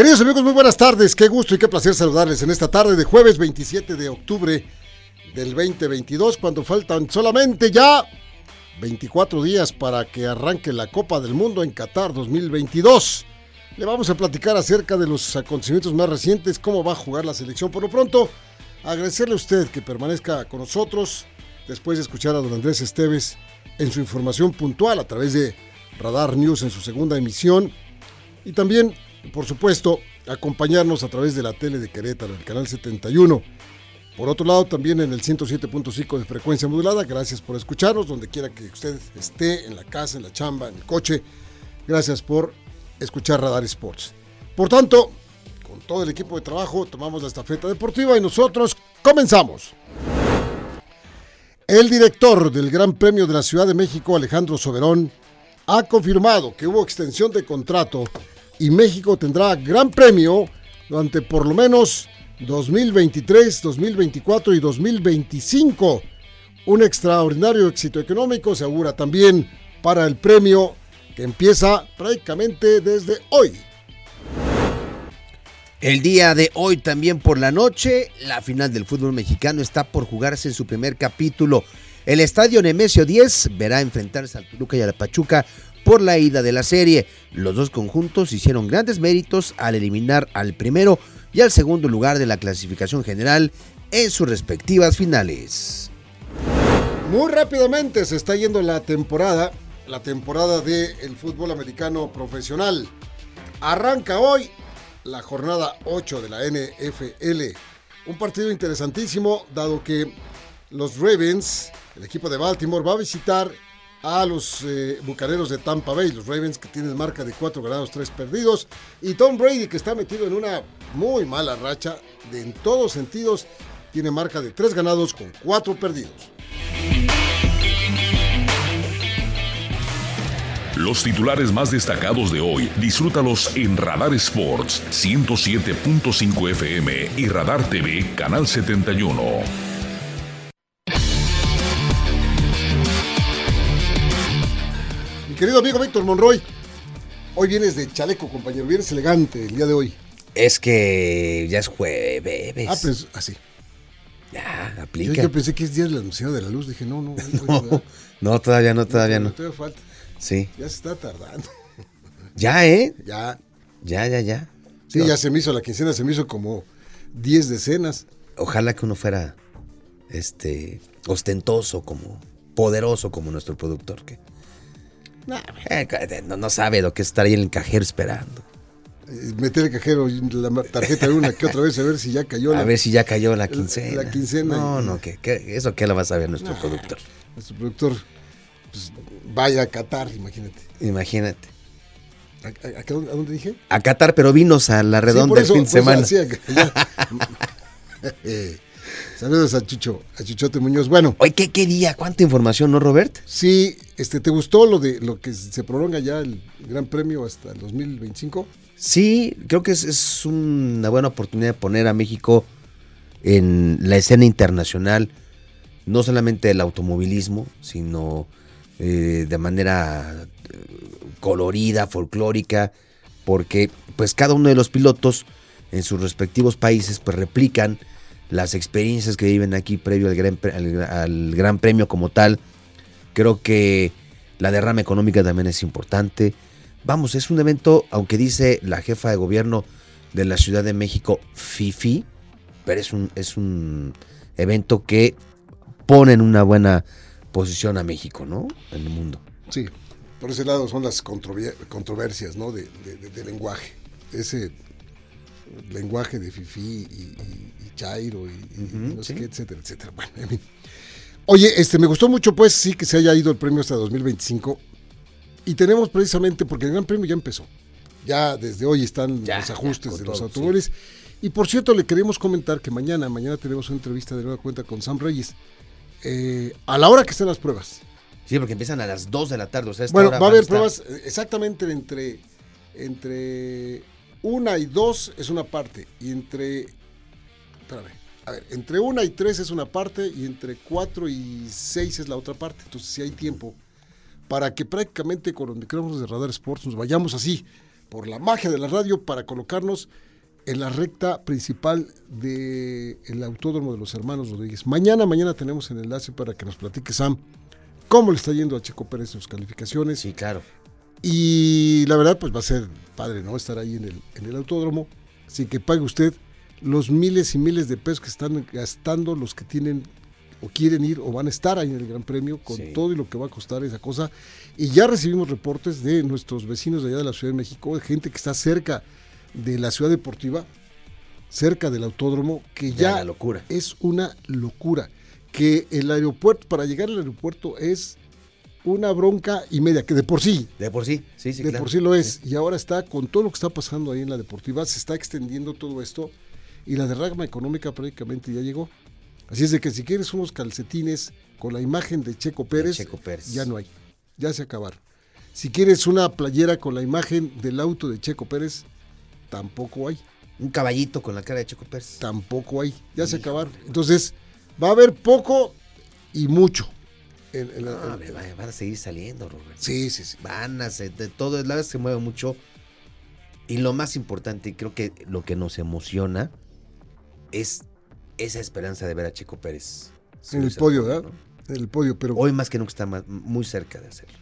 Queridos amigos, muy buenas tardes. Qué gusto y qué placer saludarles en esta tarde de jueves 27 de octubre del 2022, cuando faltan solamente ya 24 días para que arranque la Copa del Mundo en Qatar 2022. Le vamos a platicar acerca de los acontecimientos más recientes, cómo va a jugar la selección. Por lo pronto, agradecerle a usted que permanezca con nosotros después de escuchar a don Andrés Esteves en su información puntual a través de Radar News en su segunda emisión. Y también por supuesto, acompañarnos a través de la tele de Querétaro, el canal 71. Por otro lado, también en el 107.5 de frecuencia modulada. Gracias por escucharnos, donde quiera que usted esté, en la casa, en la chamba, en el coche. Gracias por escuchar Radar Sports. Por tanto, con todo el equipo de trabajo, tomamos la estafeta deportiva y nosotros comenzamos. El director del Gran Premio de la Ciudad de México, Alejandro Soberón, ha confirmado que hubo extensión de contrato y México tendrá gran premio durante por lo menos 2023, 2024 y 2025. Un extraordinario éxito económico se augura también para el premio que empieza prácticamente desde hoy. El día de hoy también por la noche, la final del fútbol mexicano está por jugarse en su primer capítulo. El estadio Nemesio 10 verá enfrentarse al Toluca y a la Pachuca por la ida de la serie. Los dos conjuntos hicieron grandes méritos al eliminar al primero y al segundo lugar de la clasificación general en sus respectivas finales. Muy rápidamente se está yendo la temporada, la temporada del fútbol americano profesional. Arranca hoy la jornada 8 de la NFL. Un partido interesantísimo dado que los Ravens, el equipo de Baltimore, va a visitar a los eh, bucaneros de Tampa Bay, los Ravens que tienen marca de 4 ganados, 3 perdidos, y Tom Brady que está metido en una muy mala racha, de en todos sentidos, tiene marca de 3 ganados con 4 perdidos. Los titulares más destacados de hoy, disfrútalos en Radar Sports 107.5 FM y Radar TV Canal 71. Querido amigo Víctor Monroy, hoy vienes de chaleco, compañero, vienes elegante el día de hoy. Es que ya es jueves. Ah, pues así. Ya, aplica. Yo, pensé que es día del anunciado de la luz, dije, no, no. No, no, todavía no, todavía no. Todavía falta. Sí. Ya se está tardando. Ya, ¿eh? Ya. Ya, ya, ya. Sí, ya se me hizo, la quincena se me hizo como 10 decenas. Ojalá que uno fuera, este, ostentoso como, poderoso como nuestro productor, que no, no, sabe lo que es estar ahí en el cajero esperando. Eh, meter el cajero la tarjeta de una que otra vez a ver si ya cayó la, A ver si ya cayó la quincena. La, quincena. No, no, que, eso qué lo va a saber nuestro productor. Nuestro productor pues, vaya a Qatar, imagínate. Imagínate. ¿A, dónde dije? A Qatar, pero vinos a la redonda el fin de semana. Saludos a Chucho, a Chuchote Muñoz. Bueno. Hoy qué quería, cuánta información, ¿no, Robert? Sí, este, ¿te gustó lo de lo que se prolonga ya el Gran Premio hasta el 2025? Sí, creo que es, una buena oportunidad de poner a México en la escena internacional, no solamente del automovilismo, sino eh, de manera eh, colorida, folclórica, porque pues cada uno de los pilotos en sus respectivos países pues replican las experiencias que viven aquí previo al gran, al, gran Premio como tal. Creo que la derrama económica también es importante. Vamos, es un evento, aunque dice la jefa de gobierno de la Ciudad de México, FIFI, pero es un, es un evento que pone en una buena posición a México, ¿no? En el mundo. Sí, por ese lado son las controversias, ¿no? De, de lenguaje. Ese lenguaje de Fifi y, Chairo y, no sé qué, etcétera, etcétera. Bueno, Oye, este, me gustó mucho, pues, sí, que se haya ido el premio hasta 2025. Y tenemos precisamente, porque el Gran Premio ya empezó. Ya desde hoy están Ya, los ajustes de los todo, automóviles. Y por cierto, le queremos comentar que mañana, mañana tenemos una entrevista de nueva cuenta con Sam Reyes. eh, a la hora que estén las pruebas. Sí, porque empiezan a las 2 de la tarde. O sea, esta Bueno, hora va a haber pruebas eh, exactamente entre, entre una y dos es una parte. Y entre. Espérame. A ver, entre una y tres es una parte. Y entre cuatro y seis es la otra parte. Entonces, si hay tiempo para que prácticamente con los micrófonos de Radar Sports nos vayamos así, por la magia de la radio, para colocarnos en la recta principal del Autódromo de los Hermanos Rodríguez. Mañana, mañana tenemos el enlace para que nos platique Sam cómo le está yendo a Checo Pérez sus calificaciones. Sí, claro. Y la verdad, pues va a ser padre, ¿no? Estar ahí en el, en el autódromo. Así que pague usted los miles y miles de pesos que están gastando los que tienen o quieren ir o van a estar ahí en el Gran Premio con Sí. todo y lo que va a costar esa cosa. Y ya recibimos reportes de nuestros vecinos de allá de la Ciudad de México, de gente que está cerca de la ciudad deportiva, cerca del autódromo, que Ya ya la locura. es una locura. Que el aeropuerto, para llegar al aeropuerto es una bronca y media, que de por sí De por sí, sí, sí, de claro. por sí lo es. Y ahora está, con todo lo que está pasando ahí en la deportiva, se está extendiendo todo esto y la derrama económica prácticamente ya llegó. Así es de que si quieres unos calcetines con la imagen de Checo Pérez, Checo Pérez. ya no hay. Ya se acabaron. Si quieres una playera con la imagen del auto de Checo Pérez, tampoco hay. Un caballito con la cara de Checo Pérez. Tampoco hay. Ya se acabaron. Entonces, va a haber poco y mucho. En- en la- No, en- hombre, van, van a seguir saliendo, Robert. sí, sí, sí. Van a ser, de todo, la verdad se mueve mucho. Y lo más importante, y creo que lo que nos emociona, es esa esperanza de ver a Checo Pérez. En el podio, podio, ¿verdad? ¿no? En el podio, pero Hoy más que nunca está más- muy cerca de hacerlo.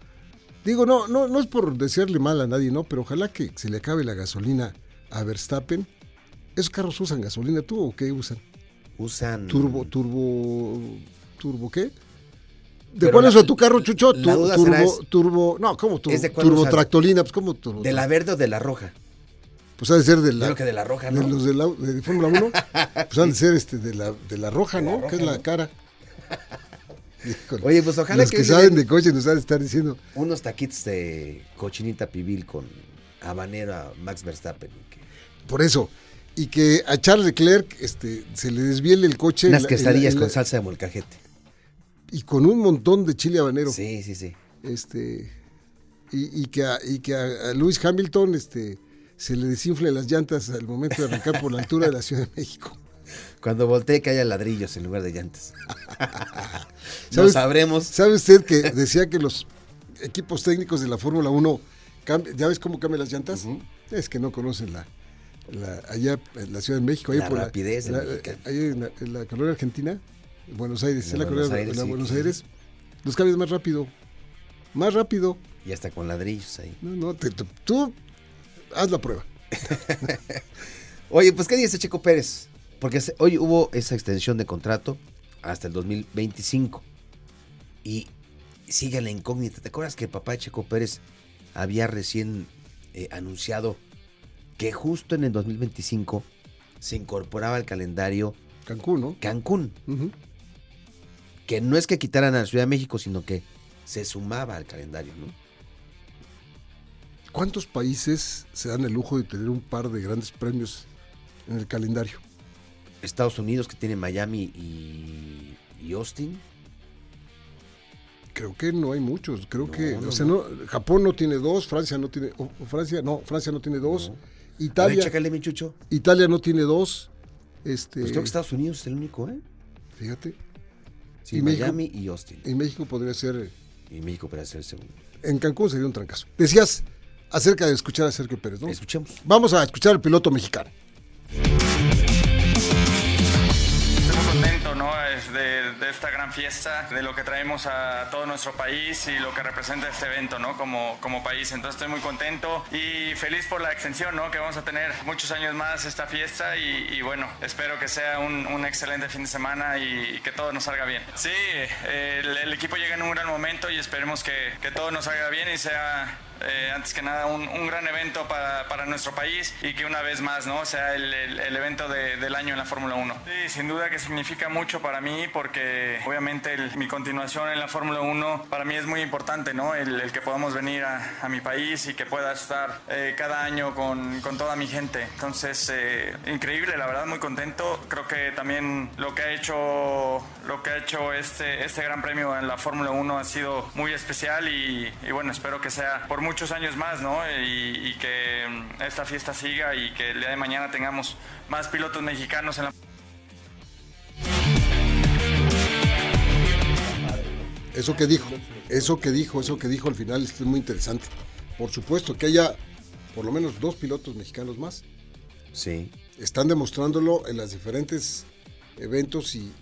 Digo, no, no, no es por desearle mal a nadie, ¿no? Pero ojalá que se le acabe la gasolina a Verstappen. ¿Esos carros usan gasolina tú o qué usan? Usan. Turbo, turbo, turbo qué? ¿De Pero cuál la- usa tu carro, Chucho? la duda turbo, será es- turbo, no, ¿cómo turbo? ¿Es de turbo tractolina, pues ¿cómo turbo? ¿De la verde o de la roja? Pues ha de ser de la, creo que de la roja, de ¿no? los de, la, de Fórmula 1. pues han de ser este de la, de la roja, ¿no? que es la cara. Híjole. Oye, pues ojalá Los que que, saben de coche nos han de estar diciendo, Unos taquitos de cochinita pibil con habanero a Max Verstappen. que- Por eso. Y que a Charles Leclerc este, se le desviele el coche. Unas en la- en la- quesadillas con salsa de molcajete. Y con un montón de chile habanero. Sí, sí, sí. Este, y, y que, a, y que a, a Lewis Hamilton este, se le desinfle las llantas al momento de arrancar por la altura de la Ciudad de México. Cuando voltee que haya ladrillos en lugar de llantas. ¿Sabes? sabremos. ¿Sabe usted que decía que los equipos técnicos de la Fórmula 1, cambi- ¿ya ves cómo cambian las llantas? Es que no conocen la, la- allá en la Ciudad de México. allá La por rapidez la, mexicano. allá en la, en la colonia argentina, Buenos Aires, la, Buenos Aires, sí, Buenos. Aires, los cambios más rápido. Más rápido. Y hasta con ladrillos ahí. No, no, te- te- tú haz la prueba. Oye, pues ¿qué dice Checo Pérez? Porque hoy hubo esa extensión de contrato hasta el 2025. Y sigue la incógnita. ¿Te acuerdas que el papá de Checo Pérez había recién eh, anunciado que justo en el 2025 se incorporaba al calendario Cancún, ¿no? Cancún? Que no es que quitaran a la Ciudad de México, sino que se sumaba al calendario, ¿no? ¿Cuántos países se dan el lujo de tener un par de grandes premios en el calendario? Estados Unidos que tiene Miami y, y Austin. Creo que no hay muchos. Creo No, que, no, o sea, no, Japón no tiene dos, Francia no tiene, Francia, no, Francia no tiene dos, ver, Italia, mi chucho. Italia no tiene dos, este, Pues creo que Estados Unidos es el único, ¿eh? fíjate, Sí, ¿Y México? Miami y Austin. en México podría ser, eh, Y México para ser el segundo. en Cancún sería un trancazo. Decías acerca de escuchar a Sergio Pérez, ¿no? Escuchemos. Vamos a escuchar al piloto mexicano. Estoy muy contento ¿no? Es de, de esta gran fiesta, de lo que traemos a todo nuestro país y lo que representa este evento ¿no? como, como país. Entonces estoy muy contento y feliz por la extensión, ¿no? que vamos a tener muchos años más esta fiesta y, y bueno, espero que sea un, un excelente fin de semana y, que todo nos salga bien. Sí, el, el equipo llega en un gran momento y esperemos que, que todo nos salga bien y sea eh, antes que nada un, un gran evento para, para, nuestro país y que una vez más no sea el, el, el evento de, del año en la Fórmula 1. Sí, sin duda que significa mucho para mí porque eh, obviamente mi continuación en la Fórmula 1 para mí es muy importante, ¿no? El, que podamos venir a, mi país y que pueda estar eh, cada año con, toda mi gente. Entonces, eh, increíble, la verdad, muy contento. Creo que también lo que ha hecho, lo que ha hecho este, este Gran Premio en la Fórmula 1 ha sido muy especial y, bueno, espero que sea por muchos años más, ¿no? Y, y que mm, esta fiesta siga y que el día de mañana tengamos más pilotos mexicanos en la Eso que dijo, eso que dijo, eso que dijo al final es muy interesante. Por supuesto que haya por lo menos dos pilotos mexicanos más. Sí. Están demostrándolo en las diferentes eventos y,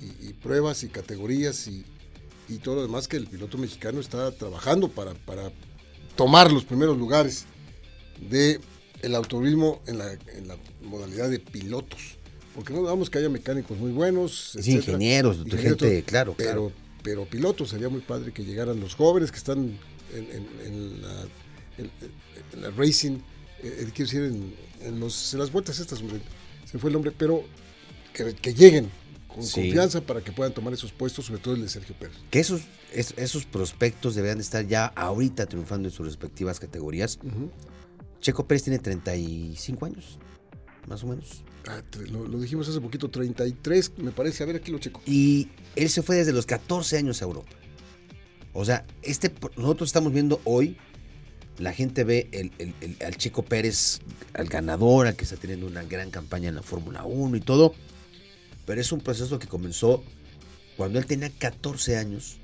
pruebas y categorías y, todo lo demás que el piloto mexicano está trabajando para, para tomar los primeros lugares de el automovilismo en la, en la modalidad de pilotos. Porque no damos que haya mecánicos muy buenos. ingenieros, gente, claro, pero, pero pilotos sería muy padre que llegaran los jóvenes que están en, la, racing, eh, eh, quiero decir, en, los, las vueltas estas, se fue el nombre, pero que, lleguen con confianza para que puedan tomar esos puestos, sobre todo el de Sergio Pérez. Que esos, esos prospectos deberían estar ya ahorita triunfando en sus respectivas categorías. Checo Pérez tiene 35 años, más o menos. Ah, lo, dijimos hace poquito, 33, me parece. A ver, aquí lo checo. Y él se fue desde los 14 años a Europa. O sea, este, nosotros estamos viendo hoy, la gente ve el, al Checo Pérez, al ganador, al que está teniendo una gran campaña en la Fórmula 1 y todo. Pero es un proceso que comenzó cuando él tenía 14 años,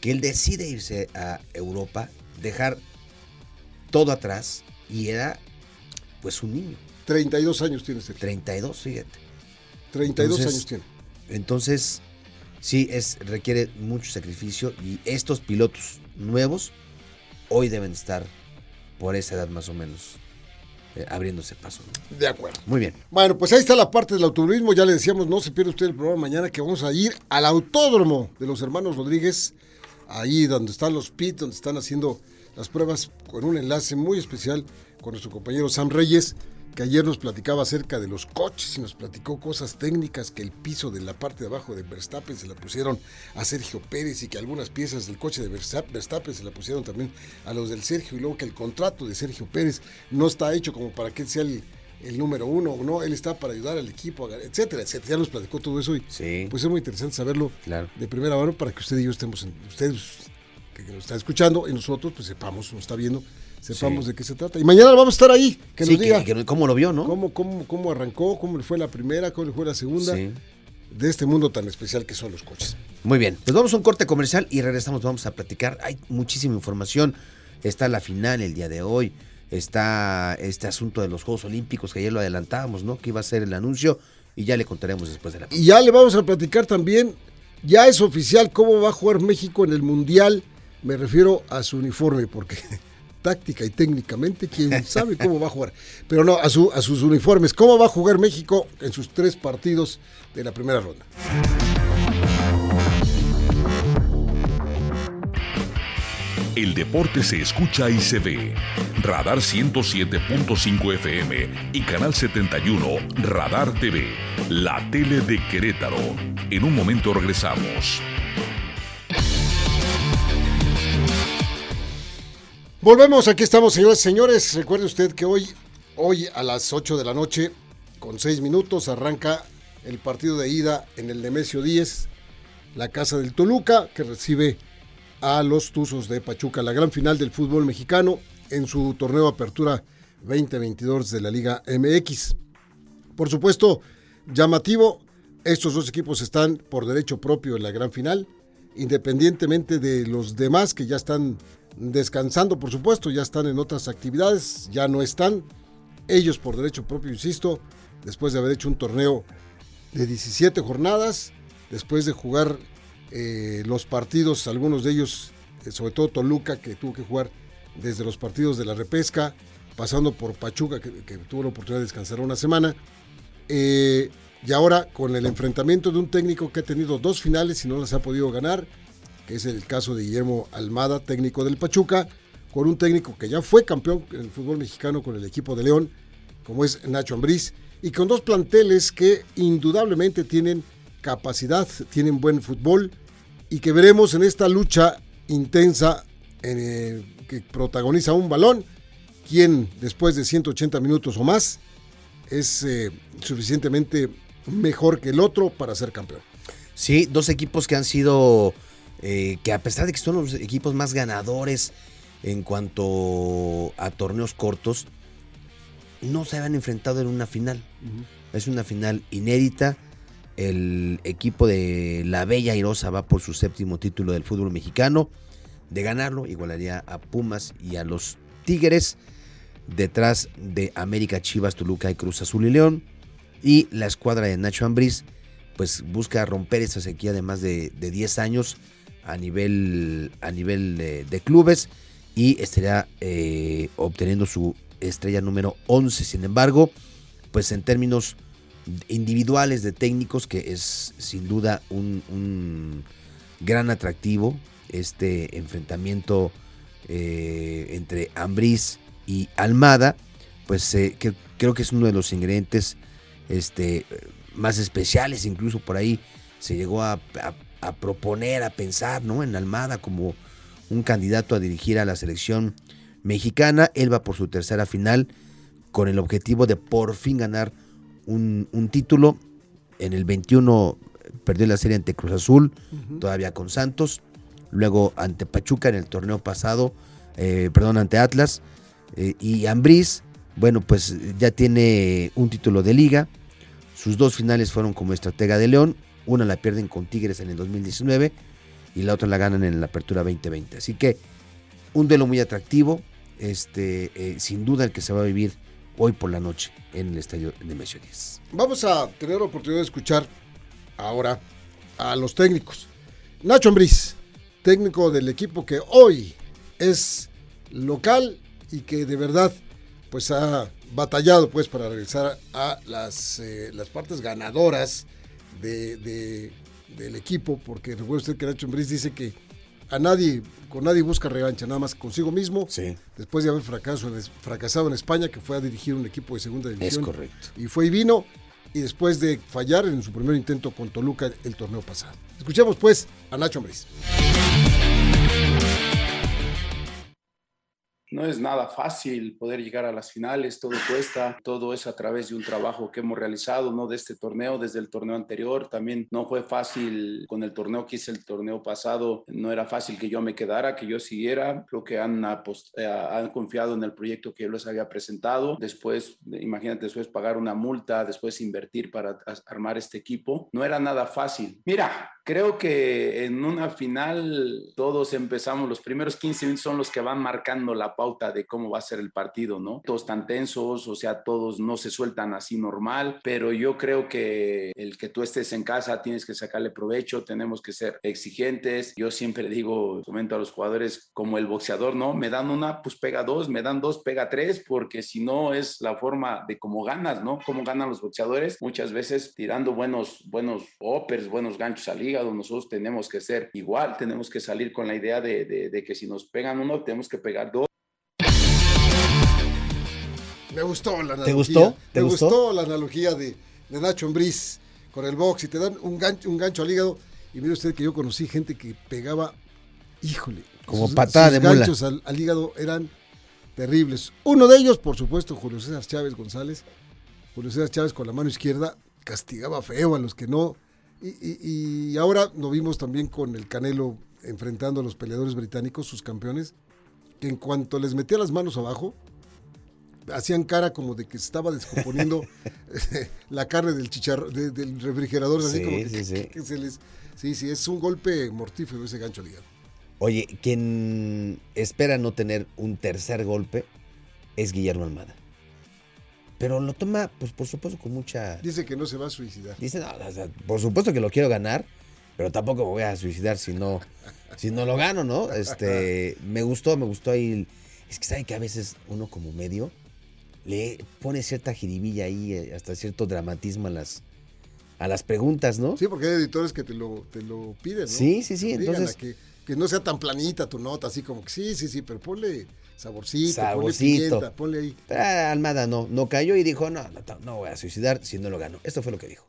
que él decide irse a Europa, dejar todo atrás y era pues un niño. 32 años tiene Sergio. 32, fíjate. 32 años tiene. Entonces, sí, es, requiere mucho sacrificio y estos pilotos nuevos hoy deben estar por esa edad más o menos. Eh, abriéndose paso. De acuerdo. Muy bien. Bueno, pues ahí está la parte del automovilismo. Ya le decíamos, no se pierde usted el programa mañana que vamos a ir al autódromo de los hermanos Rodríguez, ahí donde están los pits, donde están haciendo las pruebas con un enlace muy especial con nuestro compañero Sam Reyes que ayer nos platicaba acerca de los coches y nos platicó cosas técnicas, que el piso de la parte de abajo de Verstappen se la pusieron a Sergio Pérez y que algunas piezas del coche de Verstappen se la pusieron también a los del Sergio y luego que el contrato de Sergio Pérez no está hecho como para que él sea el, número uno, no, él está para ayudar al equipo, etcétera, etcétera. Ya nos platicó todo eso y pues es muy interesante saberlo de primera mano para que usted y yo estemos, en, ustedes que nos está escuchando y nosotros pues sepamos, nos está viendo sepamos de qué se trata. Y mañana vamos a estar ahí, que nos diga cómo lo vio, ¿no? Cómo, cómo, cómo arrancó, cómo le fue la primera, cómo le fue la segunda, de este mundo tan especial que son los coches. Muy bien, pues vamos a un corte comercial y regresamos, vamos a platicar. Hay muchísima información, está la final el día de hoy, está este asunto de los Juegos Olímpicos, que ayer lo adelantábamos, ¿no? Que iba a ser el anuncio y ya le contaremos después de la... Y ya le vamos a platicar también, ya es oficial cómo va a jugar México en el Mundial, me refiero a su uniforme, porque táctica y técnicamente, quién sabe cómo va a jugar. Pero no, a, su, a sus uniformes. ¿Cómo va a jugar México en sus tres partidos de la primera ronda? El deporte se escucha y se ve. Radar 107.5 FM y Canal 71 Radar TV, la tele de Querétaro. En un momento regresamos. Volvemos, aquí estamos, señores y señores. Recuerde usted que hoy, hoy a las 8 de la noche, con 6 minutos, arranca el partido de ida en el Nemesio 10, la casa del Toluca, que recibe a los Tuzos de Pachuca, la gran final del fútbol mexicano en su torneo Apertura 2022 de la Liga MX. Por supuesto, llamativo, estos dos equipos están por derecho propio en la gran final, independientemente de los demás que ya están descansando, por supuesto, ya están en otras actividades, ya no están. Ellos por derecho propio, insisto, después de haber hecho un torneo de 17 jornadas, después de jugar eh, los partidos, algunos de ellos, eh, sobre todo Toluca, que tuvo que jugar desde los partidos de la repesca, pasando por Pachuca, que, tuvo la oportunidad de descansar una semana. Eh, y ahora con el enfrentamiento de un técnico que ha tenido dos finales y no las ha podido ganar, que es el caso de Guillermo Almada, técnico del Pachuca, con un técnico que ya fue campeón en el fútbol mexicano con el equipo de León, como es Nacho Ambriz, y con dos planteles que indudablemente tienen capacidad, tienen buen fútbol y que veremos en esta lucha intensa eh, que protagoniza un balón, quien después de 180 minutos o más es eh, suficientemente mejor que el otro para ser campeón. Sí, dos equipos que han sido, eh, que a pesar de que son los equipos más ganadores en cuanto a torneos cortos, no se habían enfrentado en una final. Es una final inédita. El equipo de la Bella Irosa va por su séptimo título del fútbol mexicano. De ganarlo, igualaría a Pumas y a los Tigres. Detrás de América, Chivas, Toluca y Cruz Azul y León. Y la escuadra de Nacho Ambriz, pues busca romper esa sequía de más de, 10 años a nivel, a nivel de, clubes y estaría eh, obteniendo su estrella número 11. Sin embargo, pues en términos individuales de técnicos, que es sin duda un, gran atractivo, este enfrentamiento eh, entre Ambriz y Almada, pues eh, creo que es uno de los ingredientes este, más especiales, incluso por ahí se llegó a, proponer, a pensar ¿no? en Almada como un candidato a dirigir a la selección mexicana. Él va por su tercera final con el objetivo de por fin ganar un, título. En el 21 perdió la serie ante Cruz Azul, todavía con Santos. Luego ante Pachuca en el torneo pasado, eh, perdón, ante Atlas. Eh, y Ambriz, bueno, pues ya tiene un título de liga. Sus dos finales fueron como estratega de León. Una la pierden con Tigres en el 2019 y la otra la ganan en la Apertura 2020. Así que un duelo muy atractivo, este, eh, sin duda el que se va a vivir hoy por la noche en el estadio de Mesio 10. Vamos a tener la oportunidad de escuchar ahora a los técnicos. Nacho Ambriz, técnico del equipo que hoy es local y que de verdad pues ha batallado pues para regresar a las, eh, las partes ganadoras de, del equipo, porque recuerda usted que Nacho Ambriz dice que a nadie, con nadie busca revancha, nada más consigo mismo. Sí. Después de haber fracasado en España, que fue a dirigir un equipo de segunda división. Es correcto. Y fue y vino, y después de fallar en su primer intento con Toluca el torneo pasado. Escuchemos pues a Nacho Ambriz. No es nada fácil poder llegar a las finales, todo cuesta, todo es a través de un trabajo que hemos realizado, no de este torneo, desde el torneo anterior. También no fue fácil con el torneo que hice el torneo pasado, no era fácil que yo me quedara, que yo siguiera. Creo que han, eh, confiado en el proyecto que yo les había presentado. Después, imagínate, después pagar una multa, después invertir para armar este equipo. No era nada fácil. Mira, creo que en una final todos empezamos, los primeros 15 minutos son los que van marcando la pauta de cómo va a ser el partido, ¿no? Todos están tensos, o sea, todos no se sueltan así normal, pero yo creo que el que tú estés en casa tienes que sacarle provecho, tenemos que ser exigentes. Yo siempre digo, comento a los jugadores como el boxeador, ¿no? Me dan una, pues pega dos, me dan dos, pega tres, porque si no es la forma de cómo ganas, ¿no? Cómo ganan los boxeadores, muchas veces tirando buenos, buenos uppers, buenos ganchos al hígado, nosotros tenemos que ser igual, tenemos que salir con la idea de, de que si nos pegan uno, tenemos que pegar dos. Me gustó la analogía. ¿Te gustó? me gustó? la analogía de, Nacho Ambriz con el box y te dan un gancho, un gancho al hígado. Y mire usted que yo conocí gente que pegaba, híjole, como patada de mula. ganchos al, hígado eran terribles. Uno de ellos, por supuesto, Julio César Chávez González. Julio César Chávez con la mano izquierda castigaba feo a los que no. Y, y ahora lo vimos también con el Canelo enfrentando a los peleadores británicos, sus campeones, que en cuanto les metía las manos abajo, hacían cara como de que estaba descomponiendo la carne del chicharro, del refrigerador, así como que, se les... Sí, sí, es un golpe mortífero ese gancho ligado. Oye, quien espera no tener un tercer golpe es Guillermo Almada. Pero lo toma, pues por supuesto, con mucha... Dice que no se va a suicidar. Dice, no, por supuesto que lo quiero ganar, pero tampoco me voy a suicidar si no, si no lo gano, ¿no? Este, me gustó, me gustó ahí. Es que sabe que a veces uno como medio le pone cierta jiribilla ahí, eh, hasta cierto dramatismo a las, a las preguntas, ¿no? Sí, porque hay editores que te lo, te lo piden, ¿no? Sí, sí, sí. Entonces. Que, que, no sea tan planita tu nota, así como que sí, sí, sí, pero ponle saborcito, saborcito. ponle ponle ahí. Ah, Almada no, no cayó y dijo, no, no, no voy a suicidar si no lo gano. Esto fue lo que dijo.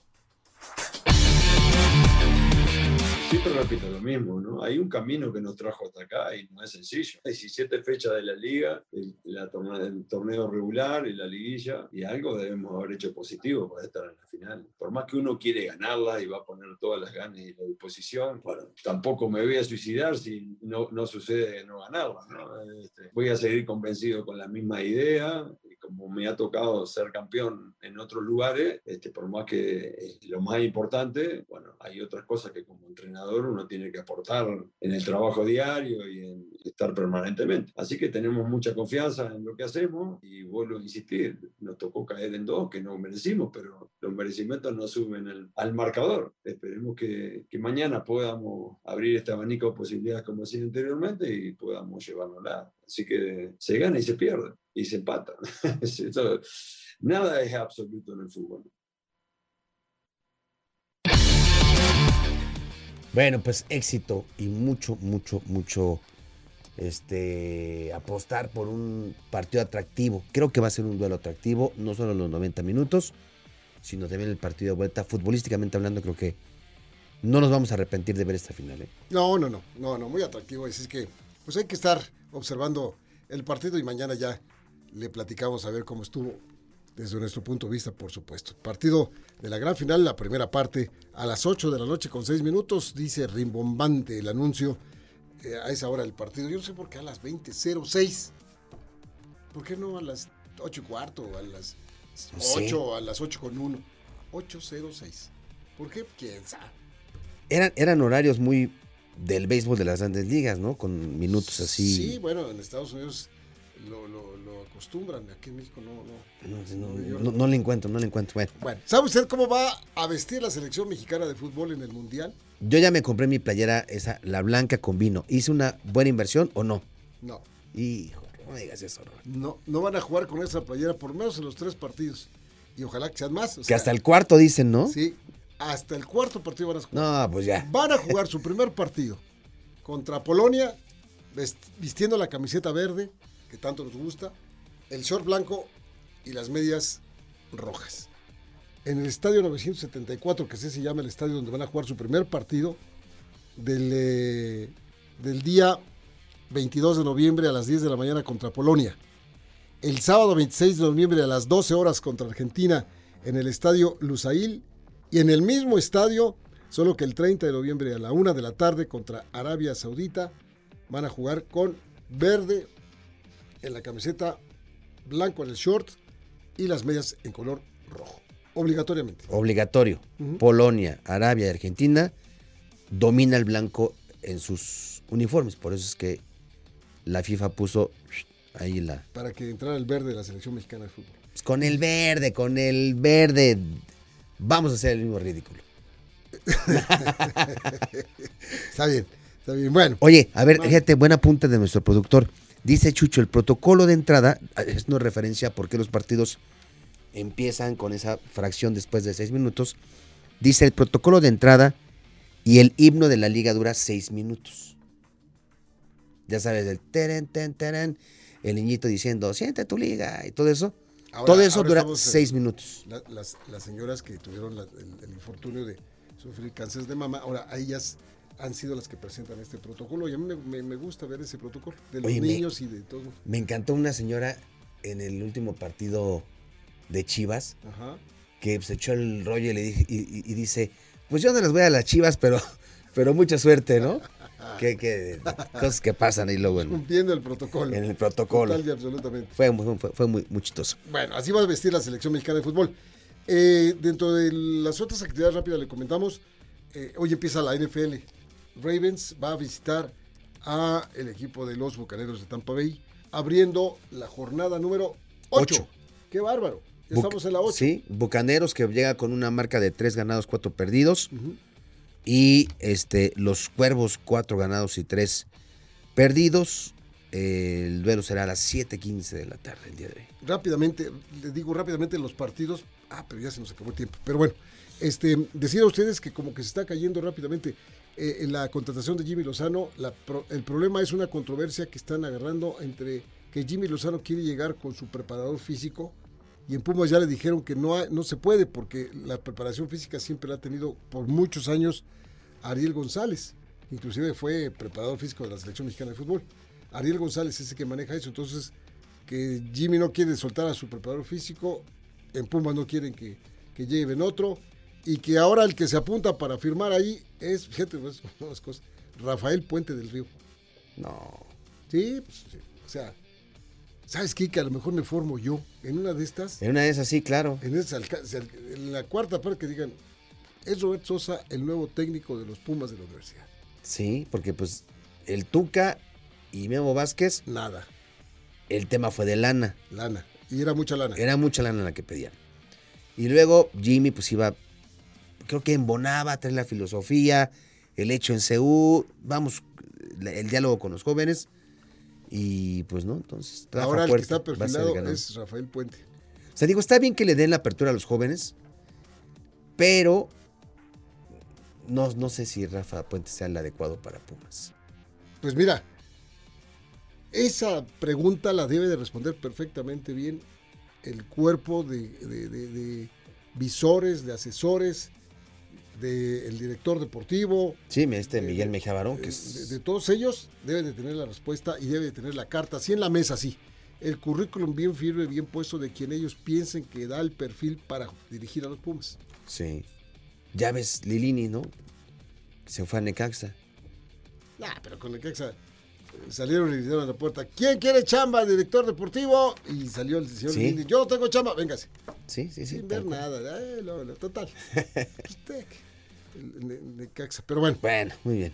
Siempre repito lo mismo, ¿no? Hay un camino que nos trajo hasta acá y no es sencillo. 17 fechas de la liga, el, la el torneo regular y la liguilla, y algo debemos haber hecho positivo para estar en la final. Por más que uno quiere ganarla y va a poner todas las ganas y la disposición, bueno, tampoco me voy a suicidar si no, no sucede no ganarla, ¿no? Este, voy a seguir convencido con la misma idea, y como me ha tocado ser campeón en otros lugares, este, por más que es lo más importante, bueno, hay otras cosas que como entrenador uno tiene que aportar en el trabajo diario y en estar permanentemente. Así que tenemos mucha confianza en lo que hacemos y vuelvo a insistir, nos tocó caer en dos que no merecimos, pero los merecimientos no suben al marcador. Esperemos que, mañana podamos abrir este abanico de posibilidades como decía anteriormente y podamos llevárnosla. Así que se gana y se pierde y se empata. Nada es absoluto en el fútbol. Bueno, pues éxito y mucho, mucho, mucho este, apostar por un partido atractivo. Creo que va a ser un duelo atractivo, no solo los 90 minutos, sino también el partido de vuelta. Futbolísticamente hablando, creo que no nos vamos a arrepentir de ver esta final. ¿eh? No, no, no, no, no, muy atractivo. Es que pues hay que estar observando el partido y mañana ya le platicamos a ver cómo estuvo desde nuestro punto de vista, por supuesto. Partido de la gran final, la primera parte, a las 8 de la noche con 6 minutos, dice rimbombante el anuncio eh, a esa hora del partido. Yo no sé por qué a las 20.06. ¿Por qué no a las 8 y cuarto, a las 8, a las 8 con 1? 8.06. ¿Por qué? ¿Quién sabe? Eran, eran horarios muy del béisbol de las grandes ligas, ¿no? Con minutos así. Sí, bueno, en Estados Unidos lo, lo, lo, acostumbran. Aquí en México no no, no, no, le encuentro, no le encuentro. Bueno. bueno, ¿sabe usted cómo va a vestir la selección mexicana de fútbol en el Mundial? Yo ya me compré mi playera, esa, la blanca con vino. ¿Hice una buena inversión o no? No. Hijo, no digas eso. No, no van a jugar con esa playera por menos en los tres partidos. Y ojalá que sean más. que hasta el cuarto dicen, ¿no? Sí, hasta el cuarto partido van a jugar. No, pues ya. Van a jugar su primer partido contra Polonia, vistiendo la camiseta verde, que tanto nos gusta, el short blanco y las medias rojas. En el estadio 974, que así se llama el estadio donde van a jugar su primer partido, del, eh, del día 22 de noviembre a las 10 de la mañana contra Polonia. El sábado 26 de noviembre a las 12 horas contra Argentina en el estadio Lusail. Y en el mismo estadio, solo que el 30 de noviembre a la 1 de la tarde contra Arabia Saudita, van a jugar con verde en la camiseta, blanco en el short y las medias en color rojo. Obligatoriamente. Obligatorio. Polonia, Arabia y Argentina domina el blanco en sus uniformes. Por eso es que la FIFA puso ahí la. Para que entrara el verde de la selección mexicana de fútbol. Pues con el verde, con el verde. Vamos a hacer el mismo ridículo. está bien, está bien. Bueno. Oye, a ver, fíjate, buena punta de nuestro productor. Dice Chucho, el protocolo de entrada, es no referencia a por qué los partidos empiezan con esa fracción después de seis minutos. Dice el protocolo de entrada y el himno de la liga dura seis minutos. Ya sabes, el teren, ten, teren, el niñito diciendo, siente tu liga y todo eso. Todo eso dura seis minutos. las, señoras que tuvieron el, infortunio de sufrir cáncer de mama, ahora a ellas han sido las que presentan este protocolo y a mí me, gusta ver ese protocolo de los niños y de todo. Me encantó una señora en el último partido de Chivas que se echó el rollo y, le y, dice, pues yo no les voy a las Chivas, pero, pero mucha suerte, ¿no? Que, cosas que pasan ahí luego. En, Cumpliendo el protocolo. En el protocolo. Total y absolutamente. Fue, fue, muy, muy chistoso. Bueno, así va a vestir la selección mexicana de fútbol. Eh, dentro de las otras actividades rápidas le comentamos, eh, hoy empieza la NFL. Ravens va a visitar a el equipo de los Bucaneros de Tampa Bay, abriendo la jornada número 8. ¡Qué bárbaro! estamos en la 8. Sí, Bucaneros que llega con una marca de 3 ganados, 4 perdidos. Y este, los Cuervos, 4 ganados y 3 perdidos. el duelo será a las 7:15 de la tarde el día de hoy. Rápidamente, les digo rápidamente los partidos. Ah, pero ya se nos acabó el tiempo. Pero bueno, este, decir a ustedes que como que se está cayendo rápidamente eh, en la contratación de Jimmy Lozano, el problema es una controversia que están agarrando entre que Jimmy Lozano quiere llegar con su preparador físico y en Pumas ya le dijeron que no, no se puede porque la preparación física siempre la ha tenido por muchos años Ariel González, inclusive fue preparador físico de la selección mexicana de fútbol. Ariel González es el que maneja eso, entonces que Jimmy no quiere soltar a su preparador físico, en Pumas no quieren que, que lleven otro, y que ahora el que se apunta para firmar ahí es, fíjate, pues, unas cosas, Rafael Puente del Río. No. Sí, pues, sí, o sea, ¿sabes qué? Que a lo mejor me formo yo en una de estas, En una de esas sí, claro. en, al- en la cuarta parte que digan, es Roberto Sosa el nuevo técnico de los Pumas de la universidad. Sí, porque pues el Tuca y Memo Vázquez, Nada, el tema fue de lana. lana. Y era mucha lana. Era mucha lana la que pedían. Y luego Jimmy pues iba, creo que embonaba, trae la filosofía, el hecho en CU, vamos, el diálogo con los jóvenes. Y pues no, entonces. Rafa Ahora el que está perfilado es Rafael Puente. O sea, digo, está bien que le den la apertura a los jóvenes, pero no, no sé si Rafa Puente sea el adecuado para Pumas. Pues mira, esa pregunta la debe de responder perfectamente bien el cuerpo de, de- de- de visores, de asesores, del director deportivo, Sí, este Miguel Mejía Barón, que eh, es. de, de todos ellos, debe de tener la respuesta y debe de tener la carta, así en la mesa, sí. El currículum bien firme, bien puesto de quien ellos piensen que da el perfil para dirigir a los Pumas. Sí. Ya ves Lilini, ¿no? Se fue a Necaxa. Nah, pero con eh, salieron y dieron a la puerta. ¿Quién quiere chamba, director deportivo? Y salió el señor Sí. Lilini, Yo tengo chamba, véngase. Sí, sí, sí. Sin ver cual. nada. eh, lo- lo- total. Necaxa. Pero bueno, Bueno, muy bien.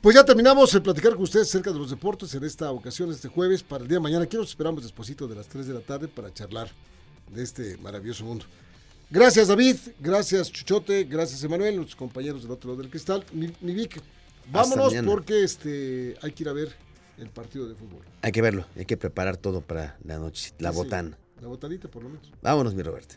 pues ya terminamos el platicar con ustedes acerca de los deportes en esta ocasión, este jueves, para el día de mañana. Aquí nos esperamos despuesito de las 3 de la tarde para charlar de este maravilloso mundo. Gracias David, gracias Chuchote, gracias Emanuel, nuestros compañeros del otro lado del cristal. Mi, mi Vic, vámonos porque este hay que ir a ver el partido de fútbol. Hay que verlo, hay que preparar todo para la noche, la Sí, botana. La botanita por lo menos. Vámonos, mi Roberto.